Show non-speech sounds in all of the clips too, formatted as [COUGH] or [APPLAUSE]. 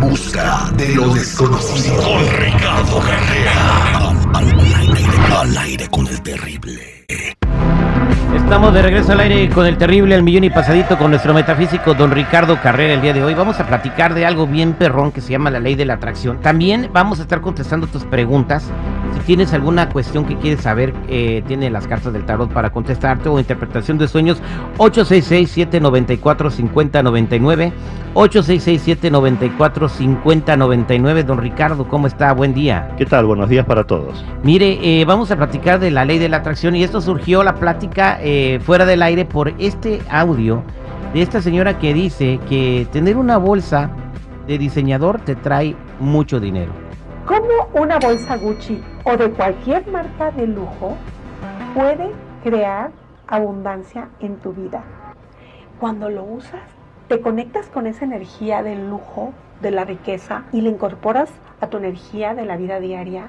Busca de lo desconocido. Con Ricardo Carrera. Al, aire, con el terrible. Estamos de regreso al aire con el terrible al millón y pasadito con nuestro metafísico don Ricardo Carrera el día de hoy. Vamos a platicar de algo bien perrón que se llama la ley de la atracción. También vamos a estar contestando tus preguntas. Si tienes alguna cuestión que quieres saber, eh, tiene las cartas del tarot para contestarte o interpretación de sueños 866-794-5099. 866-794-5099. Don Ricardo, ¿cómo está? Buen día. ¿Qué tal? Buenos días para todos. Mire, eh, vamos a platicar de la ley de la atracción y esto surgió la plática eh, fuera del aire por este audio de esta señora que dice que tener una bolsa de diseñador te trae mucho dinero. ¿Cómo una bolsa Gucci o de cualquier marca de lujo puede crear abundancia en tu vida? Cuando lo usas, te conectas con esa energía del lujo, de la riqueza y la incorporas a tu energía de la vida diaria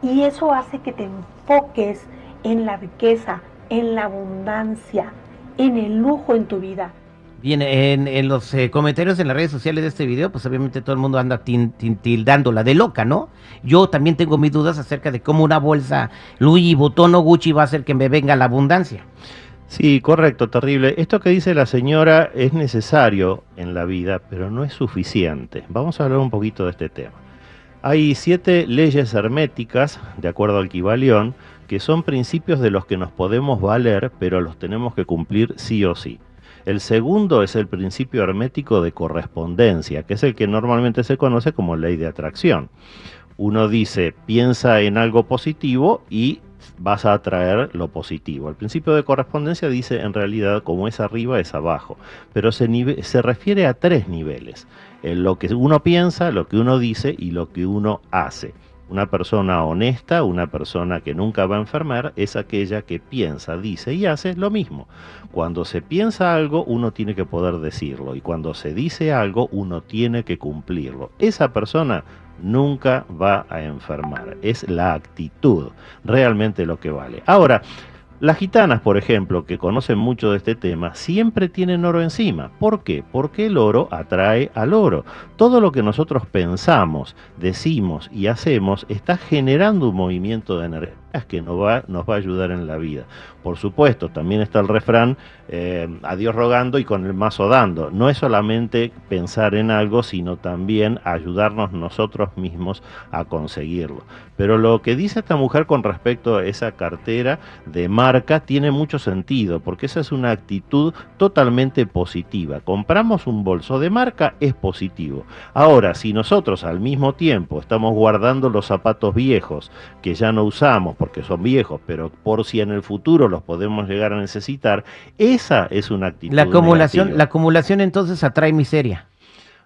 y eso hace que te enfoques en la riqueza, en la abundancia, en el lujo en tu vida. Bien, en, los eh, comentarios en las redes sociales de este video, pues obviamente todo el mundo anda tildándola de loca, ¿no? Yo también tengo mis dudas acerca de cómo una bolsa Louis Vuitton Gucci va a hacer que me venga la abundancia. Sí, correcto, terrible. Esto que dice la señora es necesario en la vida, pero no es suficiente. Vamos a hablar un poquito de este tema. Hay siete leyes herméticas, de acuerdo al Kibalión, que son principios de los que nos podemos valer, pero los tenemos que cumplir sí o sí. El segundo es el principio hermético de correspondencia, que es el que normalmente se conoce como ley de atracción. Uno dice, piensa en algo positivo y vas a atraer lo positivo. El principio de correspondencia dice en realidad como es arriba es abajo, pero se, se refiere a tres niveles, en lo que uno piensa, lo que uno dice y lo que uno hace. Una persona honesta, una persona que nunca va a enfermar, es aquella que piensa, dice y hace lo mismo. Cuando se piensa algo, uno tiene que poder decirlo. Y cuando se dice algo, uno tiene que cumplirlo. Esa persona nunca va a enfermar. Es la actitud realmente lo que vale. Ahora, las gitanas, por ejemplo, que conocen mucho de este tema, siempre tienen oro encima. ¿Por qué? Porque el oro atrae al oro. Todo lo que nosotros pensamos, decimos y hacemos está generando un movimiento de energía que nos va, nos va a ayudar en la vida. Por supuesto, también está el refrán, eh, a Dios rogando y con el mazo dando. No es solamente pensar en algo, sino también ayudarnos nosotros mismos a conseguirlo. Pero lo que dice esta mujer con respecto a esa cartera de marca tiene mucho sentido, porque esa es una actitud totalmente positiva. Compramos un bolso de marca, es positivo. Ahora, si nosotros al mismo tiempo estamos guardando los zapatos viejos que ya no usamos, porque son viejos, pero por si en el futuro los podemos llegar a necesitar, esa es una actitud. La acumulación, la acumulación entonces atrae miseria.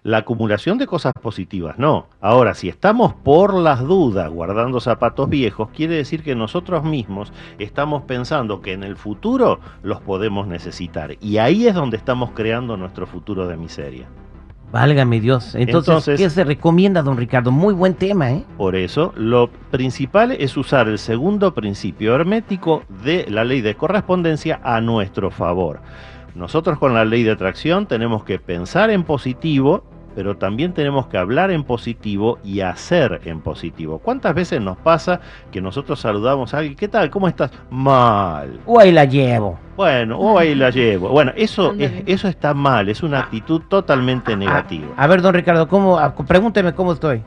La acumulación de cosas positivas, no. Ahora, si estamos por las dudas guardando zapatos viejos, quiere decir que nosotros mismos estamos pensando que en el futuro los podemos necesitar. Y ahí es donde estamos creando nuestro futuro de miseria. Válgame Dios. Entonces, ¿qué se recomienda, don Ricardo? Muy buen tema, ¿eh? Por eso, lo principal es usar el segundo principio hermético de la ley de correspondencia a nuestro favor. Nosotros con la ley de atracción tenemos que pensar en positivo pero también tenemos que hablar en positivo y hacer en positivo. ¿Cuántas veces nos pasa que nosotros saludamos a alguien, ¿qué tal? ¿Cómo estás? Mal. O ahí la llevo. Bueno, o ahí la llevo. Bueno, eso, eso está mal, es una actitud totalmente negativa. A, ver, don Ricardo, ¿cómo, pregúnteme cómo estoy.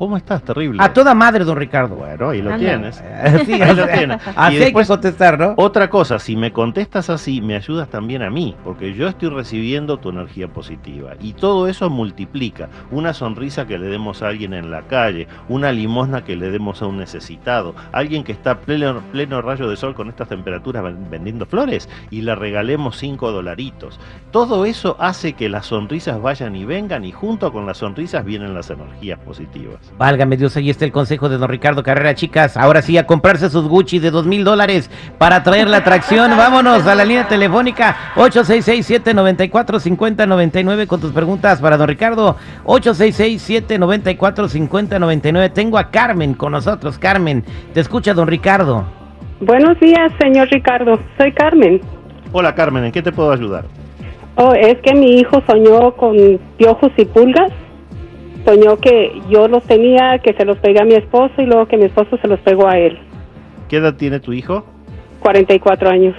¿Cómo estás? Terrible. A toda madre, don Ricardo. Bueno, ahí lo tienes. [LAUGHS] sí, ahí lo [LAUGHS] tienes. Así hay que contestar, ¿no? Otra cosa, si me contestas así, me ayudas también a mí, porque yo estoy recibiendo tu energía positiva. Y todo eso multiplica. Una sonrisa que le demos a alguien en la calle, una limosna que le demos a un necesitado, alguien que está pleno, pleno rayo de sol con estas temperaturas vendiendo flores y le regalemos cinco dolaritos. Todo eso hace que las sonrisas vayan y vengan y junto con las sonrisas vienen las energías positivas. Válgame Dios, ahí está el consejo de don Ricardo Carrera, chicas. Ahora sí, a comprarse sus Gucci de dos mil dólares para traer la atracción. [LAUGHS] Vámonos a la línea telefónica 866-794-5099 con tus preguntas para don Ricardo. 866-794-5099. Tengo a Carmen con nosotros. Carmen, te escucha don Ricardo. Buenos días, señor Ricardo. Soy Carmen. Hola, Carmen, ¿en qué te puedo ayudar? Oh, es que mi hijo soñó con piojos y pulgas soñó que yo los tenía, que se los pegué a mi esposo y luego que mi esposo se los pegó a él. ¿Qué edad tiene tu hijo? 44 años.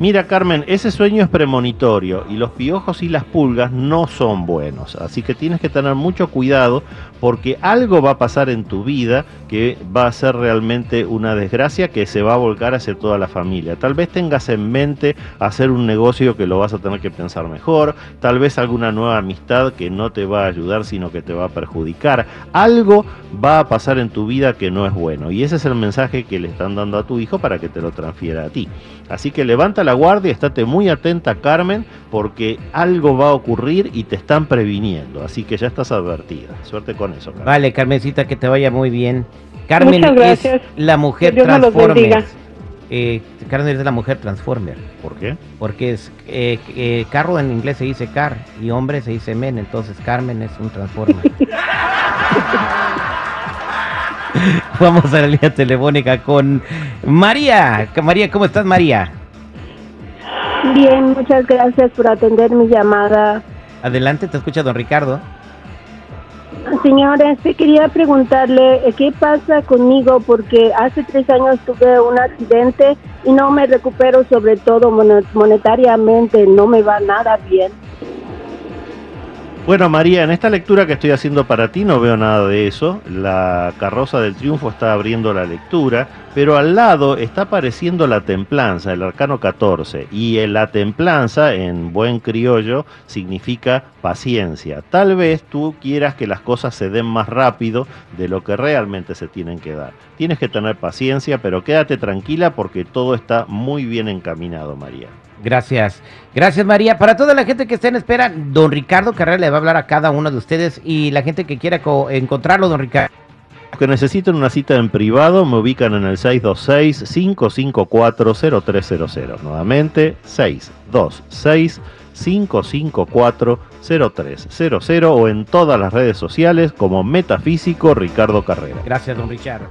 Mira, Carmen, ese sueño es premonitorio y los piojos y las pulgas no son buenos. Así que tienes que tener mucho cuidado porque algo va a pasar en tu vida que va a ser realmente una desgracia que se va a volcar hacia toda la familia. Tal vez tengas en mente hacer un negocio que lo vas a tener que pensar mejor, tal vez alguna nueva amistad que no te va a ayudar sino que te va a perjudicar. Algo va a pasar en tu vida que no es bueno y ese es el mensaje que le están dando a tu hijo para que te lo transfiera a ti. Así que levanta la guardia, estate muy atenta Carmen porque algo va a ocurrir y te están previniendo. Así que ya estás advertida. Suerte con eso. Carmen. Vale, Carmencita, que te vaya muy bien. Carmen Muchas es gracias. la mujer Dios. Transformers. Eh, Carmen es la mujer Transformer. ¿Por qué? Porque es eh, eh, carro en inglés se dice car y hombre se dice men, entonces Carmen es un Transformer. [LAUGHS] Vamos a la línea telefónica con María. María, ¿cómo estás, María? Bien, muchas gracias por atender mi llamada. Adelante, te escucha don Ricardo. Señora, este, quería preguntarle eh, qué pasa conmigo porque hace tres años tuve un accidente y no me recupero, sobre todo monetariamente, no me va nada bien. Bueno, María, en esta lectura que estoy haciendo para ti no veo nada de eso. La carroza del triunfo está abriendo la lectura, pero al lado está apareciendo la templanza, el arcano 14. Y la templanza, en buen criollo, significa paciencia. Tal vez tú quieras que las cosas se den más rápido de lo que realmente se tienen que dar. Tienes que tener paciencia, pero quédate tranquila porque todo está muy bien encaminado, María. Gracias. Gracias, María. Para toda la gente que está en espera, don Ricardo Carrera le va a hablar a cada uno de ustedes y la gente que quiera co- encontrarlo, don Ricardo. Los que necesiten una cita en privado me ubican en el 626-554-0300. Nuevamente, 626-554-0300 o en todas las redes sociales como Metafísico Ricardo Carrera. Gracias, don Richard.